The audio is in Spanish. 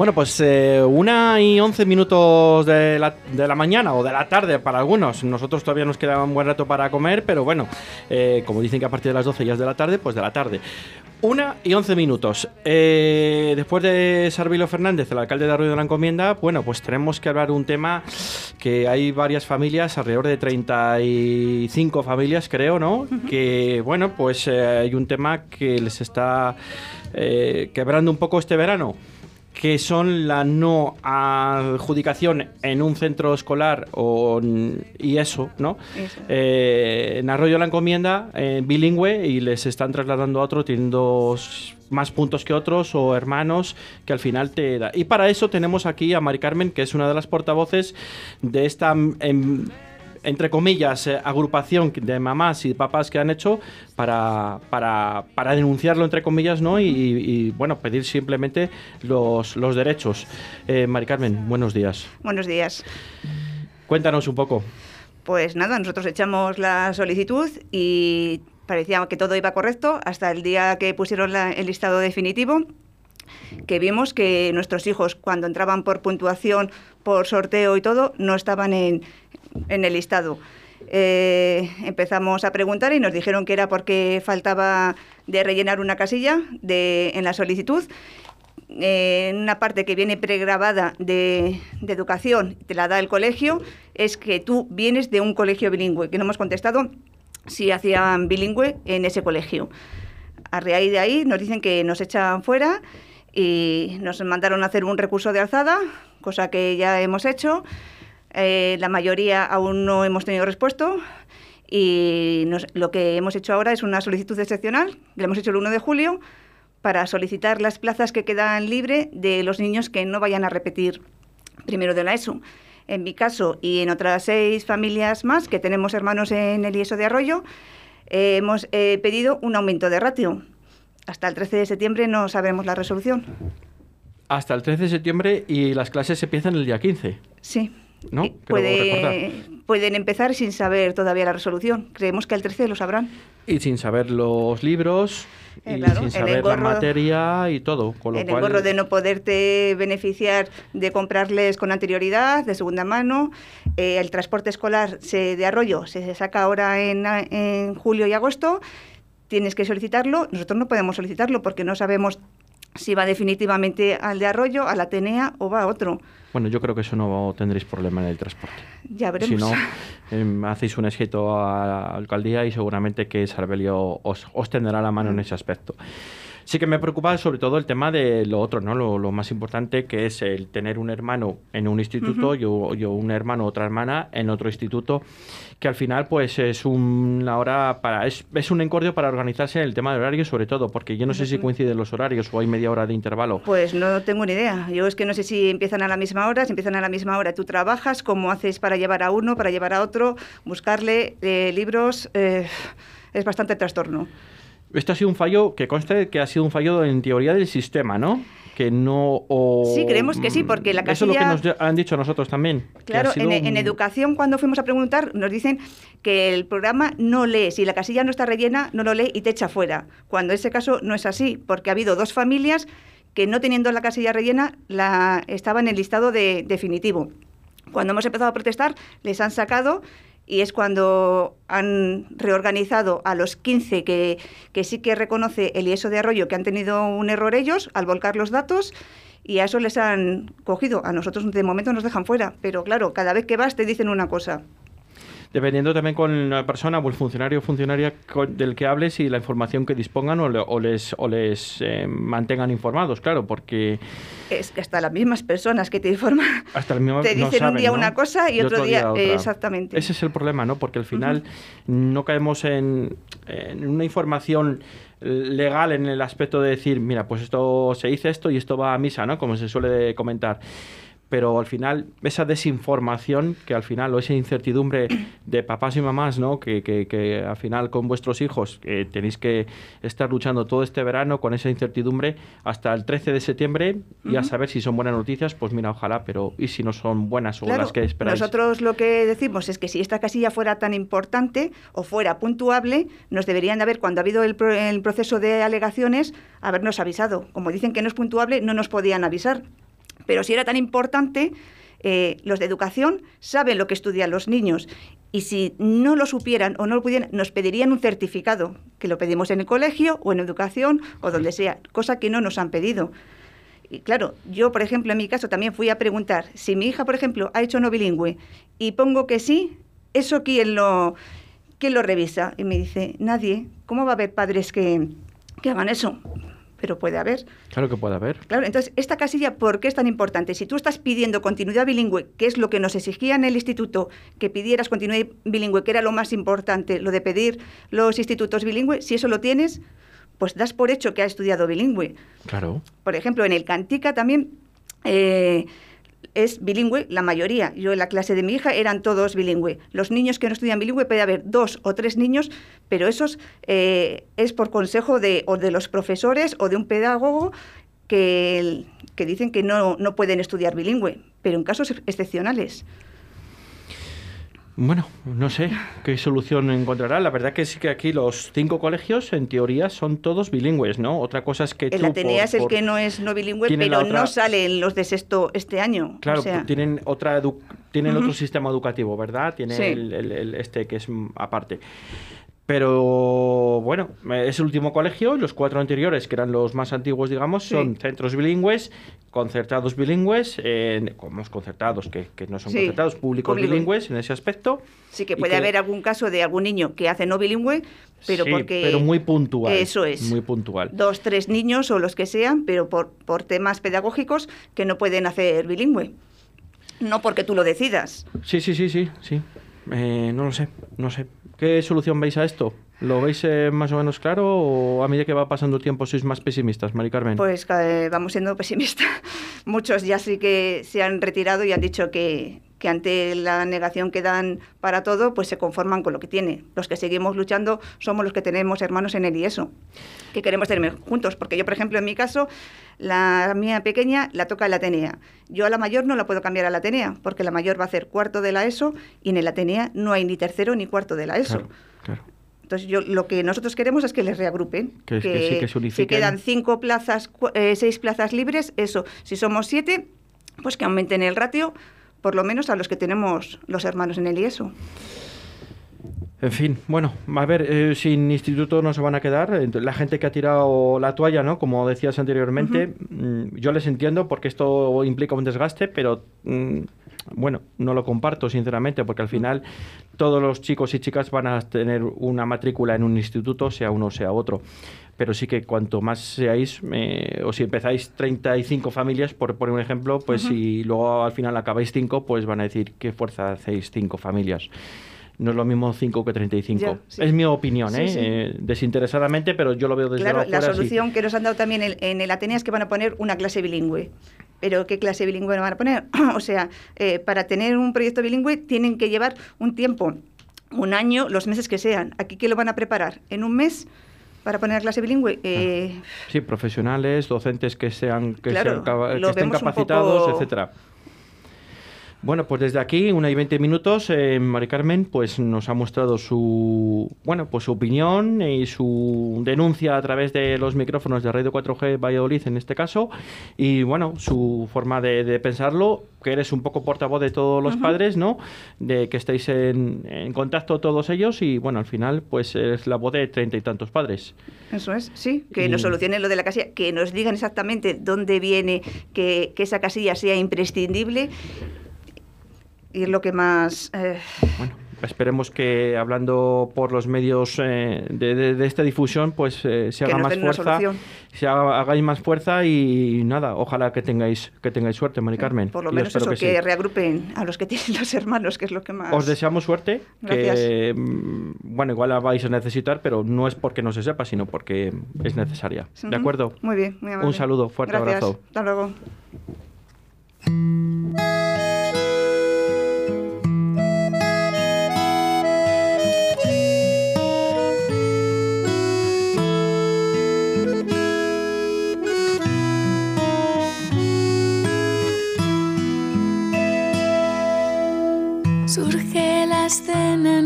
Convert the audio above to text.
Bueno, pues eh, una y once minutos de la, de la, mañana o de la tarde para algunos. Nosotros todavía nos queda un buen rato para comer, pero bueno, eh, como dicen que a partir de las 12 ya es de la tarde, pues de la tarde. Una y once minutos. Eh, después de Sarvilo Fernández, el alcalde de Arroyo de la Encomienda, bueno, pues tenemos que hablar un tema que hay varias familias, alrededor de 35 familias, creo, ¿no? Que, bueno, pues hay un tema que les está quebrando un poco este verano que son la no adjudicación en un centro escolar o, y eso, ¿no? Eh, en Arroyo la encomienda eh, bilingüe y les están trasladando a otro teniendo más puntos que otros o hermanos que al final te da. Y para eso tenemos aquí a Mari Carmen, que es una de las portavoces de esta... Em, entre comillas, eh, agrupación de mamás y papás que han hecho para, para, para denunciarlo, entre comillas, ¿no? Y, bueno, pedir simplemente los, los derechos. Eh, Mari Carmen, buenos días. Buenos días. Cuéntanos un poco. Pues nada, nosotros echamos la solicitud y parecía que todo iba correcto hasta el día que pusieron el listado definitivo que vimos que nuestros hijos cuando entraban por puntuación, por sorteo y todo, no estaban en, en el listado. Eh, empezamos a preguntar y nos dijeron que era porque faltaba de rellenar una casilla de, en la solicitud. en una parte que viene pregrabada de, de, educación, te la da el colegio, es que tú vienes de un colegio bilingüe, que no hemos contestado si hacían bilingüe en ese colegio. A raíz de ahí nos dicen que nos echan fuera y nos mandaron a hacer un recurso de alzada, cosa que ya hemos hecho. Eh, la mayoría aún no hemos tenido respuesta y lo que hemos hecho ahora es una solicitud excepcional, que hemos hecho el 1 de julio, para solicitar las plazas que quedan libres de los niños que no vayan a repetir primero de la ESO. En mi caso y en otras seis familias más que tenemos hermanos en el IESO de Arroyo, eh, hemos eh, pedido un aumento de ratio. Hasta el 13 de septiembre no sabemos la resolución. Hasta el 13 de septiembre y las clases empiezan el día 15. Sí. ¿No? pueden empezar sin saber todavía la resolución. Creemos que el 13 lo sabrán. Y sin saber los libros, y eh, sin saber la materia y todo. Con lo en el gorro de no poderte beneficiar de comprarles con anterioridad, de segunda mano. Eh, el transporte escolar se, de arroyo se saca ahora en, en julio y agosto. Tienes que solicitarlo. Nosotros no podemos solicitarlo porque no sabemos si va definitivamente al de Arroyo, a la Atenea o va a otro. Bueno, yo creo que eso no tendréis problema en el transporte. Ya veremos. Si no, em, hacéis un escrito a la alcaldía y seguramente que Sarbelio os, os tendrá la mano en ese aspecto. Sí que me preocupa sobre todo el tema de lo otro, ¿no? Lo, más importante que es el tener un hermano en un instituto y yo, un hermano otra hermana en otro instituto, que al final pues es una hora para es, es un encordio para organizarse en el tema de horario sobre todo, porque yo no sé si coinciden los horarios o hay media hora de intervalo. Pues no tengo ni idea. Yo es que no sé si empiezan a la misma hora, si empiezan a la misma hora tú trabajas, cómo haces para llevar a uno, para llevar a otro, buscarle eh, libros, eh, es bastante trastorno. Esto ha sido un fallo que conste que ha sido un fallo en teoría del sistema, ¿no? Que no. sí, creemos que sí, porque la casilla. Eso es lo que nos han dicho nosotros también. Claro, en, educación, cuando fuimos a preguntar, nos dicen que el programa no lee. Si la casilla no está rellena, no lo lee y te echa fuera. Cuando en ese caso no es así, porque ha habido dos familias que no teniendo la casilla rellena, la, estaba en el listado de, definitivo. Cuando hemos empezado a protestar, les han sacado y es cuando han reorganizado a los 15 que, que sí que reconoce el IESO de Arroyo que han tenido un error ellos al volcar los datos y a eso les han cogido. A nosotros de momento nos dejan fuera, pero claro, cada vez que vas te dicen una cosa dependiendo también con la persona o el funcionario o funcionaria del que hables y la información que dispongan o, les, o les eh, mantengan informados, claro, porque... Es que hasta las mismas personas que te informan hasta te dicen un día una cosa y, otro, día, exactamente. Ese es el problema, ¿no? Porque al final no caemos en, en una información legal en el aspecto de decir, mira, pues esto se dice esto y esto va a misa, ¿no? Como se suele comentar pero al final esa desinformación que al final o esa incertidumbre de papás y mamás, ¿no? Que, que, que al final con vuestros hijos tenéis que estar luchando todo este verano con esa incertidumbre hasta el 13 de septiembre y a saber si son buenas noticias, pues mira, ojalá, pero y si no son buenas o las que esperáis. Nosotros lo que decimos es que si esta casilla fuera tan importante o fuera puntuable, nos deberían de haber, cuando ha habido el, el proceso de alegaciones, habernos avisado. Como dicen que no es puntuable, no nos podían avisar Pero si era tan importante, eh, los de educación saben lo que estudian los niños y si no lo supieran o no lo pudieran, nos pedirían un certificado, que lo pedimos en el colegio o en educación o donde sea, cosa que no nos han pedido. Y claro, yo, por ejemplo, en mi caso también fui a preguntar si mi hija, por ejemplo, ha hecho no bilingüe y pongo que sí, ¿eso quién lo, quién lo revisa? Y me dice, nadie. ¿Cómo va a haber padres que, que hagan eso? Pero puede haber. Claro que puede haber. Claro, entonces, esta casilla, ¿por qué es tan importante? Si tú estás pidiendo continuidad bilingüe, que es lo que nos exigía en el instituto, que pidieras continuidad bilingüe, que era lo más importante, lo de pedir los institutos bilingües, si eso lo tienes, pues das por hecho que ha estudiado bilingüe. Claro. Por ejemplo, en el Cantica también... Eh, es bilingüe la mayoría. Yo en la clase de mi hija eran todos bilingüe. Los niños que no estudian bilingüe puede haber dos o tres niños, pero esos eh, es por consejo de, o de los profesores o de un pedagogo que, que dicen que no, no pueden estudiar bilingüe, pero en casos excepcionales. Bueno, no sé qué solución encontrará. La verdad que sí que aquí los cinco colegios, en teoría, son todos bilingües, ¿no? Otra cosa es que El Atenea es el que no es no bilingüe, pero no salen los de sexto este año. Claro, tienen otra tienen otro sistema educativo, ¿verdad? Tiene el, este que es aparte. Pero bueno, es el último colegio los cuatro anteriores, que eran los más antiguos, digamos, son centros bilingües, concertados bilingües, eh, como concertados, que, no son concertados, públicos bilingües en ese aspecto. Sí, que puede haber algún caso de algún niño que hace no bilingüe, pero porque... pero muy puntual. Eso es. Muy puntual. Dos, tres niños o los que sean, pero por, por temas pedagógicos que no pueden hacer bilingüe. No porque tú lo decidas. Sí, sí, sí, sí, sí. Eh, no lo sé, no sé. ¿Qué solución veis a esto? ¿Lo veis eh, más o menos claro o a medida que va pasando el tiempo sois más pesimistas, Mari Carmen? Pues eh, vamos siendo pesimistas. Muchos ya sí que se han retirado y han dicho que, que ante la negación que dan para todo, pues se conforman con lo que tiene. Los que seguimos luchando somos los que tenemos hermanos en el IESO, que queremos tener juntos. Porque yo, por ejemplo, en mi caso, la mía pequeña la toca la Atenea. Yo a la mayor no la puedo cambiar a la Atenea, porque la mayor va a hacer cuarto de la ESO y en el Atenea no hay ni tercero ni cuarto de la ESO. Entonces, yo, lo que nosotros queremos es que les reagrupen. Que, que, se Si quedan cinco plazas, eh, seis plazas libres, eso. Si somos siete, pues que aumenten el ratio por lo menos a los que tenemos los hermanos en el IESO. En fin, bueno, a ver, eh, sin instituto no se van a quedar. La gente que ha tirado la toalla, ¿no? Como decías anteriormente, mm, yo les entiendo porque esto implica un desgaste, pero mm, bueno, no lo comparto sinceramente porque al final todos los chicos y chicas van a tener una matrícula en un instituto, sea uno sea otro pero sí que cuanto más seáis, eh, o si empezáis 35 familias, por poner un ejemplo, pues si luego al final acabáis 5, pues van a decir qué fuerza hacéis 5 familias. No es lo mismo 5 que 35. Es mi opinión, ¿eh? ¿eh? desinteresadamente, pero yo lo veo desde claro, la solución que nos han dado también en, el Atenea es que van a poner una clase bilingüe. Pero ¿qué clase bilingüe van a poner? o sea, eh, para tener un proyecto bilingüe tienen que llevar un tiempo, un año, los meses que sean. ¿Aquí qué lo van a preparar? ¿En un mes? para poner clase bilingüe. Eh, sí, profesionales, docentes que sean que, estén capacitados, etcétera. Bueno, pues desde aquí, una y veinte minutos, eh, Mari Carmen pues nos ha mostrado su bueno pues su opinión y su denuncia a través de los micrófonos de Radio 4G Valladolid en este caso y bueno su forma de, pensarlo, que eres un poco portavoz de todos los padres, ¿no? De que estáis en, contacto todos ellos y bueno al final pues es la voz de treinta y tantos padres. Eso es, sí, que nos solucionen lo de la casilla, que nos digan exactamente dónde viene, que, que esa casilla sea imprescindible y es lo que más... Eh, bueno, esperemos que hablando por los medios eh, de, esta difusión, pues eh, se haga más fuerza, se hagáis más fuerza y nada, ojalá que tengáis que tengáis suerte, Mari Carmen. Por lo menos eso, que, reagrupen a los que tienen los hermanos, que es lo que más... Os deseamos suerte, que mm, bueno, igual la vais a necesitar, pero no es porque no se sepa, sino porque es necesaria. ¿De acuerdo? Muy bien, muy amable. Un saludo, fuerte abrazo. Hasta luego. δεν